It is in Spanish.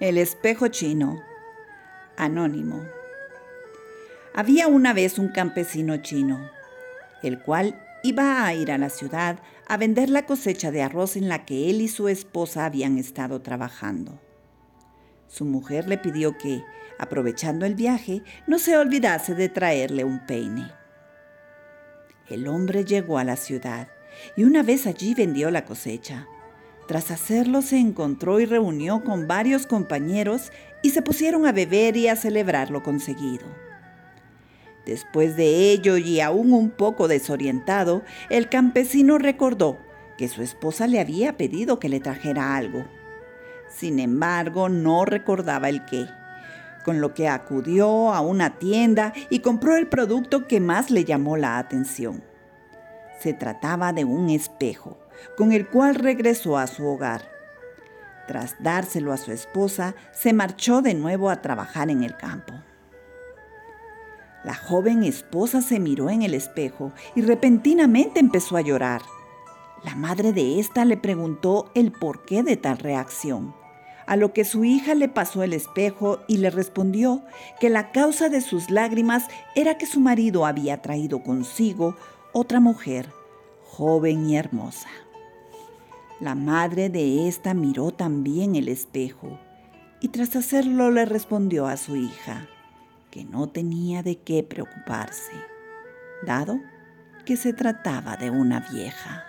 El espejo chino. Anónimo. Había una vez un campesino chino, el cual iba a ir a la ciudad a vender la cosecha de arroz en la que él y su esposa habían estado trabajando. Su mujer le pidió que, aprovechando el viaje, no se olvidase de traerle un peine. El hombre llegó a la ciudad y una vez allí vendió la cosecha. Tras hacerlo se encontró y reunió con varios compañeros y se pusieron a beber y a celebrar lo conseguido. Después de ello y aún un poco desorientado, el campesino recordó que su esposa le había pedido que le trajera algo. Sin embargo, no recordaba el qué, con lo que acudió a una tienda y compró el producto que más le llamó la atención. Se trataba de un espejo, con el cual regresó a su hogar. Tras dárselo a su esposa, se marchó de nuevo a trabajar en el campo. La joven esposa se miró en el espejo y repentinamente empezó a llorar. La madre de ésta le preguntó el porqué de tal reacción, a lo que su hija le pasó el espejo y le respondió que la causa de sus lágrimas era que su marido había traído consigo otra mujer, joven y hermosa. La madre de ésta miró también el espejo y tras hacerlo le respondió a su hija que no tenía de qué preocuparse, dado que se trataba de una vieja.